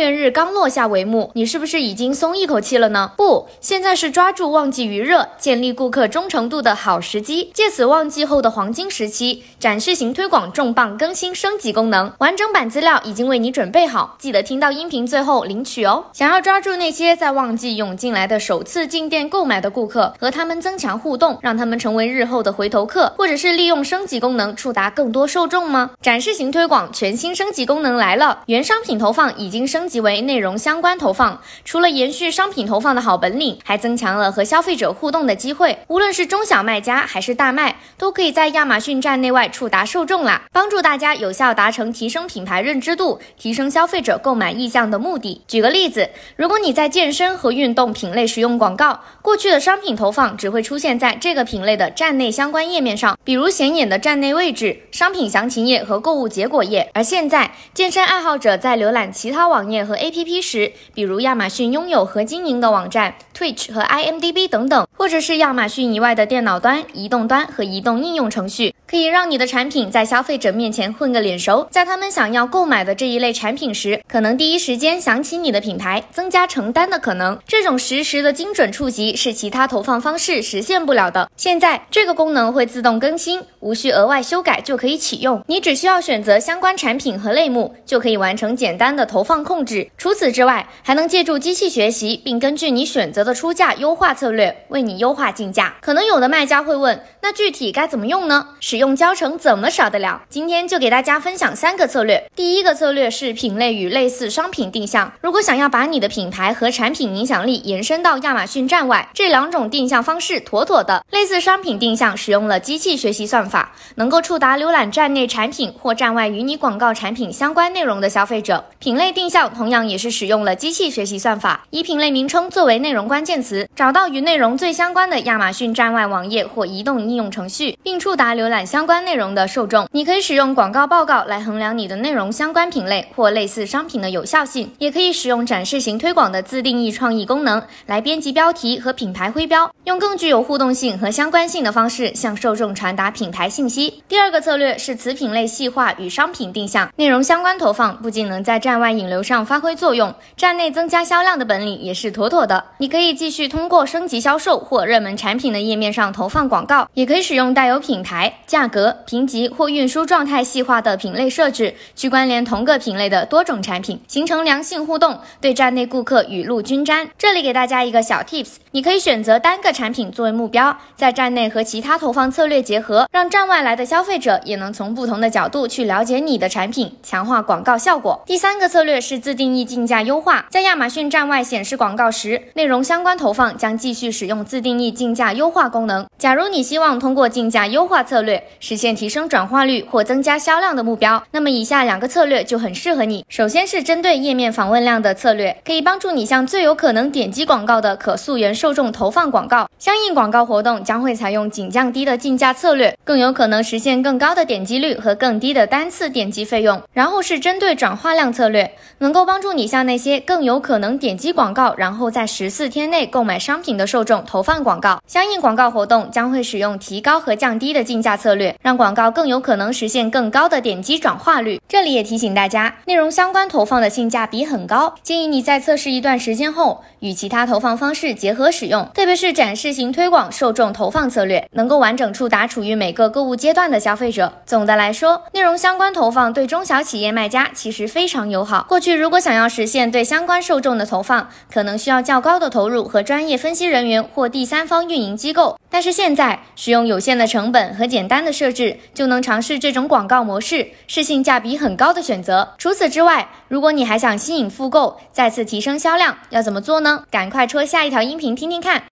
会员日刚落下帷幕，你是不是已经松一口气了呢？不，现在是抓住旺季余热、建立顾客忠诚度的好时机。借此旺季后的黄金时期，展示型推广重磅更新升级功能，完整版资料已经为你准备好，记得听到音频最后领取哦。想要抓住那些在旺季涌进来的首次进店购买的顾客，和他们增强互动，让他们成为日后的回头客，或者是利用升级功能触达更多受众吗？展示型推广全新升级功能来了，原商品投放已经升级为内容相关投放。除了延续商品投放的好本领，还增强了和消费者互动的机会。无论是中小卖家还是大卖，都可以在亚马逊站内外触达受众啦，帮助大家有效达成提升品牌认知度、提升消费者购买意向的目的。举个例子，如果你在健身和运动品类使用广告，过去的商品投放只会出现在这个品类的站内相关页面上，比如显眼的站内位置、商品详情页和购物结果页。而现在，健身爱好者在浏览其他网页和 APP 时，比如亚马逊拥有和经营的网站 Twitch 和 IMDB 等等，或者是亚马逊以外的电脑端、移动端和移动应用程序。可以让你的产品在消费者面前混个脸熟，在他们想要购买的这一类产品时，可能第一时间想起你的品牌，增加成单的可能。这种实时的精准触及是其他投放方式实现不了的。现在这个功能会自动更新，无需额外修改。就可以启用。你只需要选择相关产品和类目，就可以完成简单的投放控制。除此之外，还能借助机器学习，并根据你选择的出价优化策略，为你优化竞价。可能有的卖家会问，那具体该怎么用呢？使用教程怎么少得了？今天就给大家分享三个策略。第一个策略是品类与类似商品定向。如果想要把你的品牌和产品影响力延伸到亚马逊站外，这两种定向方式妥妥的。类似商品定向使用了机器学习算法，能够触达浏览站内产品或站外与你广告产品相关内容的消费者。品类定向同样也是使用了机器学习算法，以品类名称作为内容关键词，找到与内容最相关的亚马逊站外网页或移动应用程序，并触达浏览相关内。容的受众，你可以使用广告报告来衡量你的内容相关品类或类似商品的有效性，也可以使用展示型推广的自定义创意功能来编辑标题和品牌徽标，用更具有互动性和相关性的方式向受众传达品牌信息。第二个策略是此品类细化与商品定向，内容相关投放不仅能在站外引流上发挥作用，站内增加销量的本领也是妥妥的。你可以继续通过升级销售或热门产品的页面上投放广告，也可以使用带有品牌、价价格。评级或运输状态细化的品类设置，去关联同个品类的多种产品，形成良性互动，对站内顾客雨露均沾。这里给大家一个小 tips，你可以选择单个产品作为目标，在站内和其他投放策略结合，让站外来的消费者也能从不同的角度去了解你的产品，强化广告效果。第三个策略是自定义竞价优化，在亚马逊站外显示广告时，内容相关投放将继续使用自定义竞价优化功能。假如你希望通过竞价优化策略实现。提升转化率或增加销量的目标，那么以下两个策略就很适合你。首先是针对页面访问量的策略，可以帮助你向最有可能点击广告的可溯源受众投放广告。相应广告活动将会采用仅降低的竞价策略，更有可能实现更高的点击率和更低的单次点击费用。然后是针对转化量策略，能够帮助你向那些更有可能点击广告，然后在十四天内购买商品的受众投放广告。相应广告活动将会使用提高和降低的竞价策略，让广广告更有可能实现更高的点击转化率。这里也提醒大家，内容相关投放的性价比很高，建议你在测试一段时间后，与其他投放方式结合使用。特别是展示型推广受众投放策略，能够完整触达处于每个购物阶段的消费者。总的来说，内容相关投放对中小企业卖家其实非常友好。过去如果想要实现对相关受众的投放，可能需要较高的投入和专业分析人员或第三方运营机构。但是现在，使用有限的成本和简单的设置。就能尝试这种广告模式，是性价比很高的选择。除此之外，如果你还想吸引复购，再次提升销量，要怎么做呢？赶快戳下一条音频听听看。